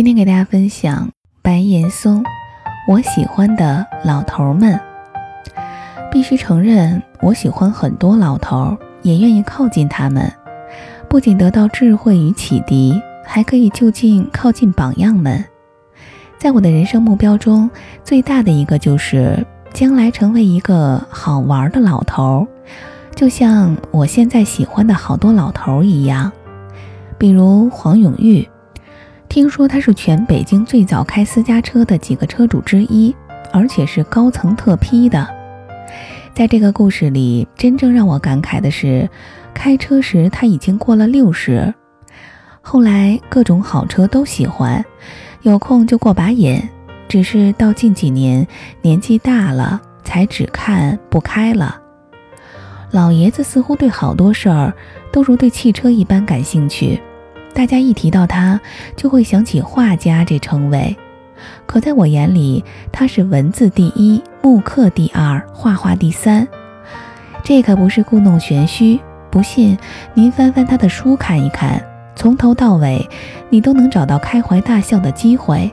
今天给大家分享白岩松，我喜欢的老头们。必须承认，我喜欢很多老头，也愿意靠近他们，不仅得到智慧与启迪，还可以就近靠近榜样们。在我的人生目标中，最大的一个就是将来成为一个好玩的老头，就像我现在喜欢的好多老头一样，比如黄永玉。听说他是全北京最早开私家车的几个车主之一，而且是高层特批的。在这个故事里，真正让我感慨的是，开车时他已经过了六十，后来各种好车都喜欢，有空就过把瘾。只是到近几年年纪大了，才只看不开了。老爷子似乎对好多事儿都如对汽车一般感兴趣。大家一提到他，就会想起画家这称谓。可在我眼里，他是文字第一，木刻第二，画画第三。这可不是故弄玄虚。不信，您翻翻他的书看一看，从头到尾，你都能找到开怀大笑的机会。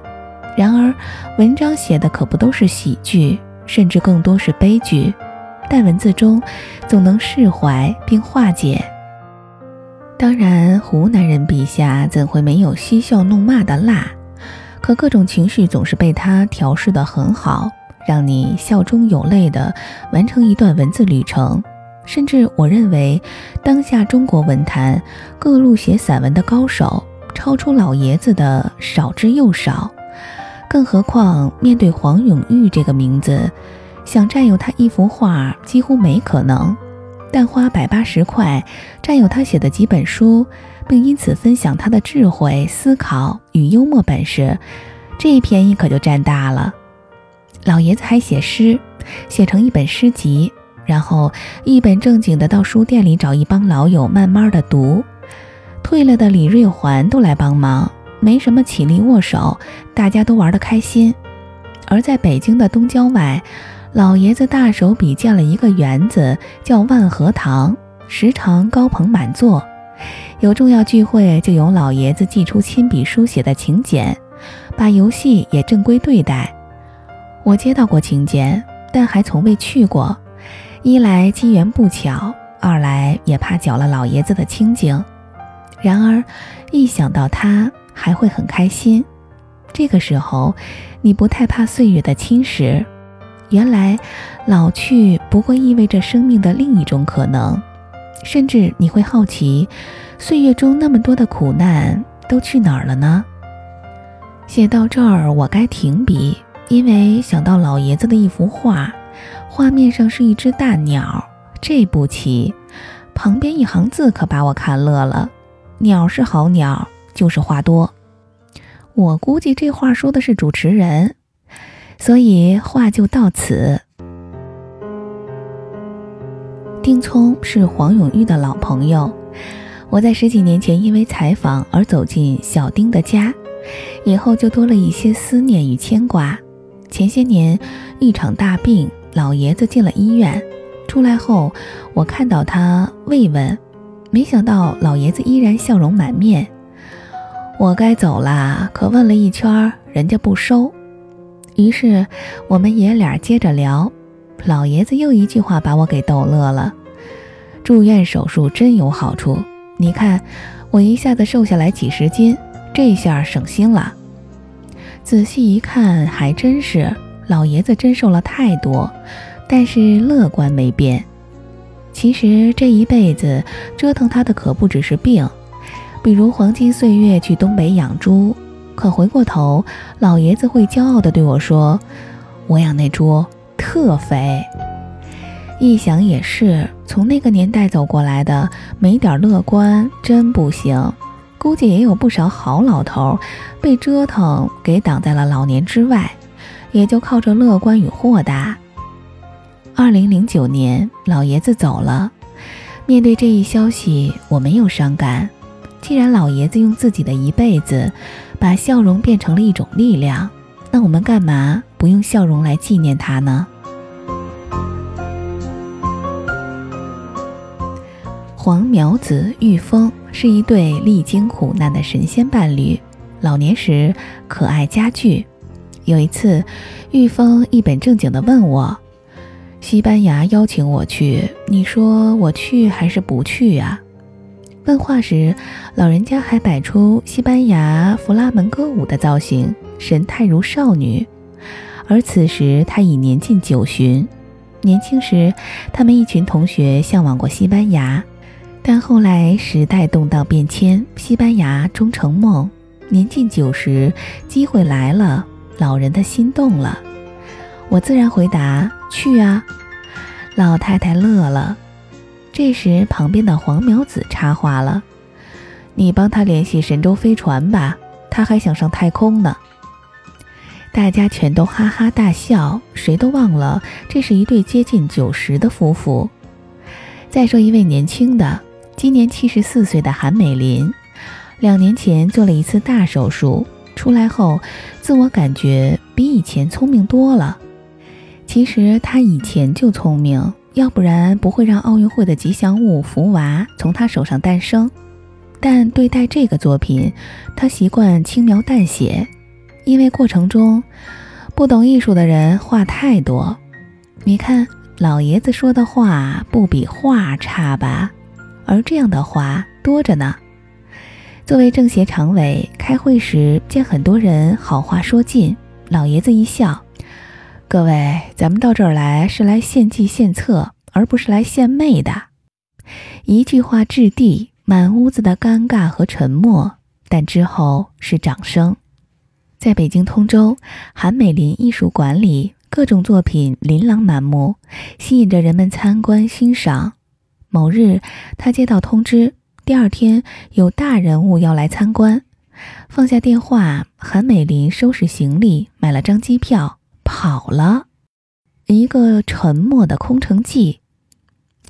然而，文章写的可不都是喜剧，甚至更多是悲剧。但文字中，总能释怀并化解。当然，湖南人笔下怎会没有嬉笑怒骂的辣？可各种情绪总是被他调试得很好，让你笑中有泪的完成一段文字旅程。甚至我认为，当下中国文坛各路写散文的高手，超出老爷子的少之又少。更何况面对黄永玉这个名字，想占有他一幅画几乎没可能。但花百八十块占有他写的几本书，并因此分享他的智慧、思考与幽默本事，这一便宜可就占大了。老爷子还写诗，写成一本诗集，然后一本正经的到书店里找一帮老友慢慢的读。退了的李瑞环都来帮忙，没什么起立握手，大家都玩得开心。而在北京的东郊外。老爷子大手笔建了一个园子，叫万和堂，时常高朋满座。有重要聚会，就由老爷子寄出亲笔书写的请柬，把游戏也正规对待。我接到过请柬，但还从未去过。一来机缘不巧，二来也怕搅了老爷子的清静。然而，一想到他，还会很开心。这个时候，你不太怕岁月的侵蚀。原来，老去不过意味着生命的另一种可能，甚至你会好奇，岁月中那么多的苦难都去哪儿了呢？写到这儿，我该停笔，因为想到老爷子的一幅画，画面上是一只大鸟，这步棋，旁边一行字可把我看乐了：“鸟是好鸟，就是话多。”我估计这话说的是主持人。所以话就到此。丁聪是黄永玉的老朋友，我在十几年前因为采访而走进小丁的家，以后就多了一些思念与牵挂。前些年一场大病，老爷子进了医院，出来后我看到他慰问，没想到老爷子依然笑容满面。我该走了，可问了一圈，人家不收。于是，我们爷俩接着聊。老爷子又一句话把我给逗乐了：“住院手术真有好处，你看我一下子瘦下来几十斤，这下省心了。”仔细一看，还真是，老爷子真瘦了太多，但是乐观没变。其实这一辈子折腾他的可不只是病，比如黄金岁月去东北养猪。可回过头，老爷子会骄傲地对我说：“我养那猪特肥。”一想也是，从那个年代走过来的，没点乐观真不行。估计也有不少好老头被折腾给挡在了老年之外，也就靠着乐观与豁达。二零零九年，老爷子走了。面对这一消息，我没有伤感。既然老爷子用自己的一辈子。把笑容变成了一种力量，那我们干嘛不用笑容来纪念他呢？黄苗子、玉峰是一对历经苦难的神仙伴侣，老年时可爱加剧。有一次，玉峰一本正经地问我：“西班牙邀请我去，你说我去还是不去呀？”问话时，老人家还摆出西班牙弗拉门戈舞的造型，神态如少女。而此时他已年近九旬。年轻时，他们一群同学向往过西班牙，但后来时代动荡变迁，西班牙终成梦。年近九十，机会来了，老人的心动了。我自然回答：“去啊！”老太太乐了。这时，旁边的黄苗子插话了：“你帮他联系神舟飞船吧，他还想上太空呢。”大家全都哈哈大笑，谁都忘了这是一对接近九十的夫妇。再说一位年轻的，今年七十四岁的韩美林，两年前做了一次大手术，出来后自我感觉比以前聪明多了。其实他以前就聪明。要不然不会让奥运会的吉祥物福娃从他手上诞生。但对待这个作品，他习惯轻描淡写，因为过程中不懂艺术的人话太多。你看老爷子说的话不比画差吧？而这样的话多着呢。作为政协常委，开会时见很多人好话说尽，老爷子一笑。各位，咱们到这儿来是来献计献策，而不是来献媚的。一句话掷地，满屋子的尴尬和沉默，但之后是掌声。在北京通州韩美林艺术馆里，各种作品琳琅满目，吸引着人们参观欣赏。某日，他接到通知，第二天有大人物要来参观。放下电话，韩美林收拾行李，买了张机票。跑了，一个沉默的空城计。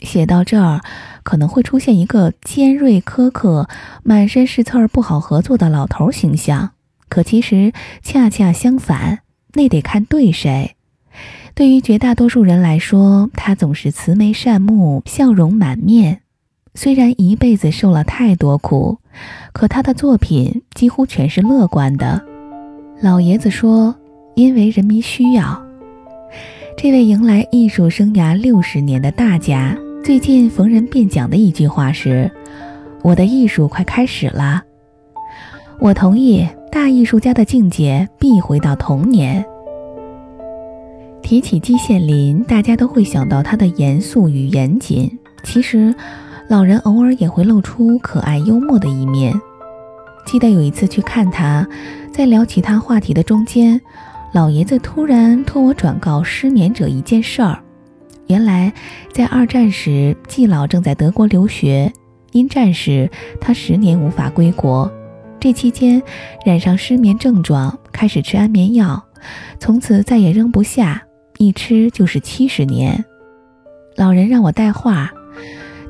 写到这儿，可能会出现一个尖锐苛刻、满身是刺儿、不好合作的老头形象。可其实恰恰相反，那得看对谁。对于绝大多数人来说，他总是慈眉善目、笑容满面。虽然一辈子受了太多苦，可他的作品几乎全是乐观的。老爷子说。因为人民需要，这位迎来艺术生涯六十年的大家，最近逢人便讲的一句话是：“我的艺术快开始了。”我同意，大艺术家的境界必回到童年。提起季羡林，大家都会想到他的严肃与严谨。其实，老人偶尔也会露出可爱幽默的一面。记得有一次去看他，在聊其他话题的中间。老爷子突然托我转告失眠者一件事儿。原来，在二战时，季老正在德国留学，因战事，他十年无法归国。这期间，染上失眠症状，开始吃安眠药，从此再也扔不下，一吃就是七十年。老人让我带话，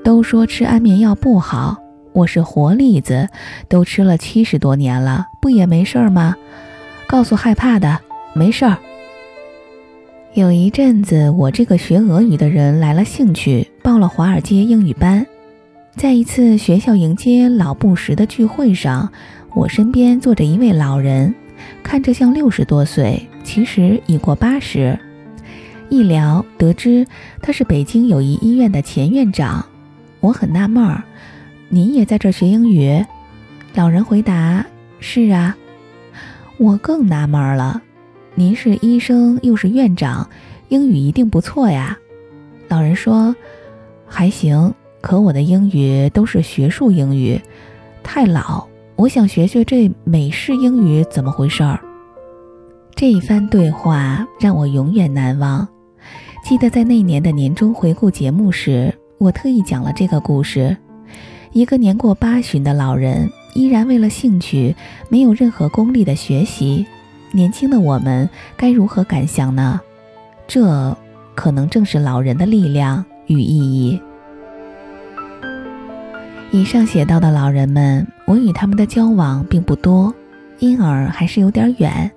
都说吃安眠药不好，我是活例子，都吃了七十多年了，不也没事儿吗？告诉害怕的。没事儿。有一阵子，我这个学俄语的人来了兴趣，报了华尔街英语班。在一次学校迎接老布什的聚会上，我身边坐着一位老人，看着像六十多岁，其实已过八十。一聊得知他是北京友谊医院的前院长，我很纳闷儿：“您也在这儿学英语？”老人回答：“是啊。”我更纳闷儿了。您是医生又是院长，英语一定不错呀。老人说：“还行，可我的英语都是学术英语，太老。我想学学这美式英语怎么回事儿。”这一番对话让我永远难忘。记得在那年的年终回顾节目时，我特意讲了这个故事：一个年过八旬的老人，依然为了兴趣，没有任何功利的学习。年轻的我们该如何感想呢？这可能正是老人的力量与意义。以上写到的老人们，我与他们的交往并不多，因而还是有点远。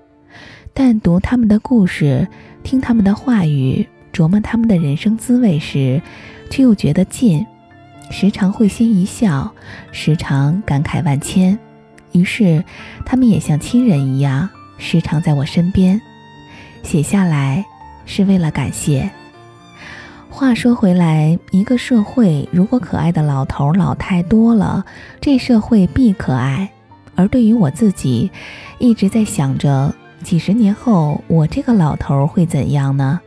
但读他们的故事，听他们的话语，琢磨他们的人生滋味时，却又觉得近。时常会心一笑，时常感慨万千。于是他们也像亲人一样，时常在我身边。写下来是为了感谢。话说回来，一个社会如果可爱的老头老太多了，这社会必可爱。而对于我自己，一直在想着，几十年后我这个老头会怎样呢？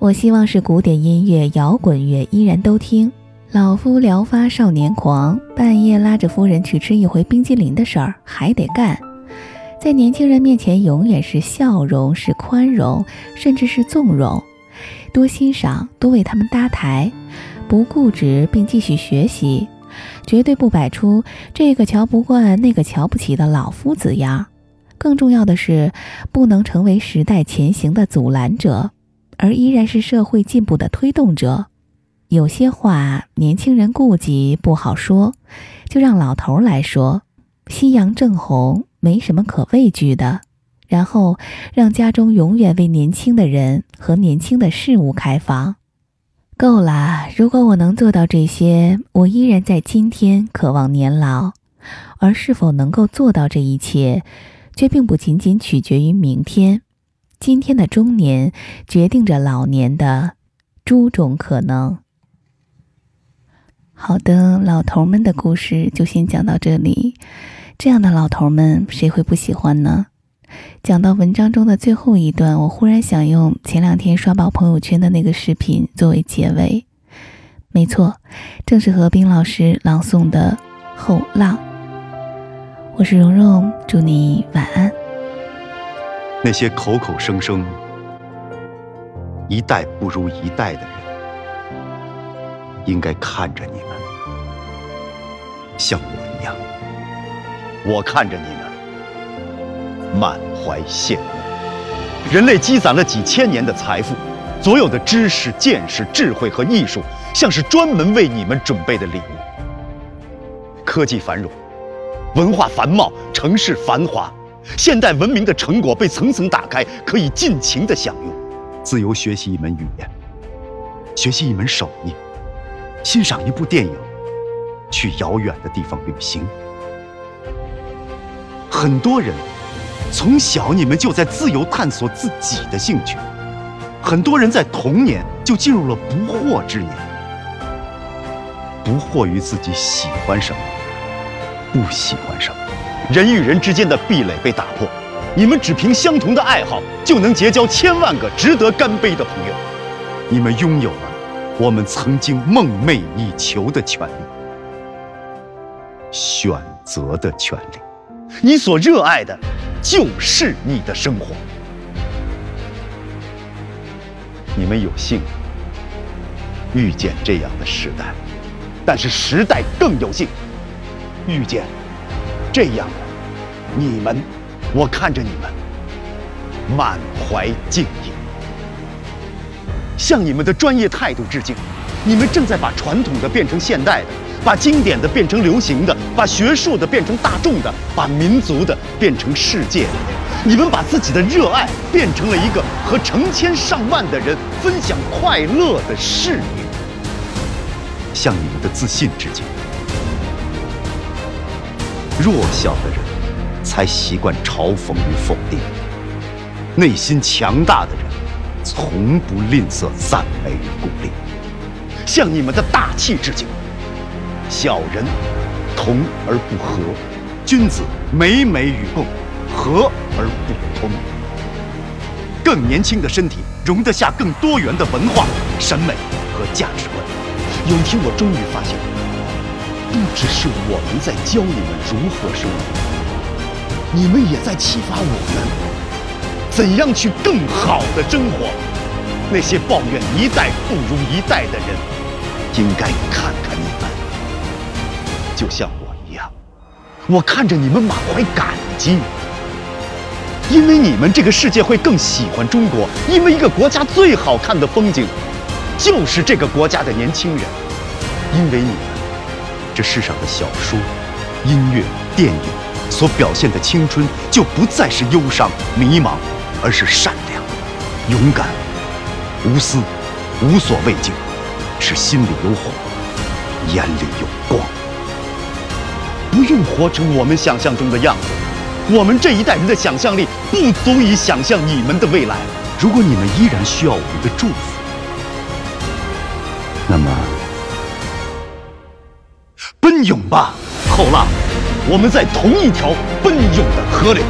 我希望是古典音乐、摇滚乐依然都听，老夫聊发少年狂，半夜拉着夫人去吃一回冰激凌的事儿还得干。在年轻人面前，永远是笑容，是宽容，甚至是纵容。多欣赏，多为他们搭台，不固执，并继续学习，绝对不摆出这个瞧不惯、那个瞧不起的老夫子样。更重要的是，不能成为时代前行的阻拦者，而依然是社会进步的推动者。有些话，年轻人顾忌不好说，就让老头来说。夕阳正红。没什么可畏惧的，然后让家中永远为年轻的人和年轻的事物开放。够了，如果我能做到这些，我依然在今天渴望年老。而是否能够做到这一切，却并不仅仅取决于明天。今天的中年决定着老年的诸种可能。好的，老头们的故事就先讲到这里。这样的老头们，谁会不喜欢呢？讲到文章中的最后一段，我忽然想用前两天刷爆朋友圈的那个视频作为结尾。没错，正是何冰老师朗诵的《后浪》。我是蓉蓉，祝你晚安。那些口口声声一代不如一代的人，应该看着你们，像我。我看着你们，满怀羡慕。人类积攒了几千年的财富，所有的知识、见识、智慧和艺术，像是专门为你们准备的礼物。科技繁荣，文化繁茂，城市繁华，现代文明的成果被层层打开，可以尽情的享用。自由学习一门语言，学习一门手艺，欣赏一部电影，去遥远的地方旅行。很多人从小你们就在自由探索自己的兴趣，很多人在童年就进入了不惑之年，不惑于自己喜欢什么，不喜欢什么，人与人之间的壁垒被打破，你们只凭相同的爱好就能结交千万个值得干杯的朋友，你们拥有了我们曾经梦寐以求的权利，选择的权利。你所热爱的，就是你的生活。你们有幸遇见这样的时代，但是时代更有幸遇见这样的你们。我看着你们，满怀敬意，向你们的专业态度致敬。你们正在把传统的变成现代的。把经典的变成流行的，把学术的变成大众的，把民族的变成世界的。你们把自己的热爱变成了一个和成千上万的人分享快乐的事业。向你们的自信致敬。弱小的人才习惯嘲讽与否定，内心强大的人从不吝啬赞美与鼓励。向你们的大气致敬。小人同而不和，君子美美与共，和而不通。更年轻的身体容得下更多元的文化、审美和价值观。有一天，我终于发现，不只是我们在教你们如何生活，你们也在启发我们怎样去更好的生活。那些抱怨一代不如一代的人，应该看看你们。就像我一样，我看着你们满怀感激，因为你们这个世界会更喜欢中国，因为一个国家最好看的风景，就是这个国家的年轻人，因为你们，这世上的小说、音乐、电影所表现的青春，就不再是忧伤、迷茫，而是善良、勇敢、无私、无所畏惧，是心里有火，眼里有光。不用活成我们想象中的样子。我们这一代人的想象力不足以想象你们的未来。如果你们依然需要我们的祝福，那么奔涌吧，后浪！我们在同一条奔涌的河流。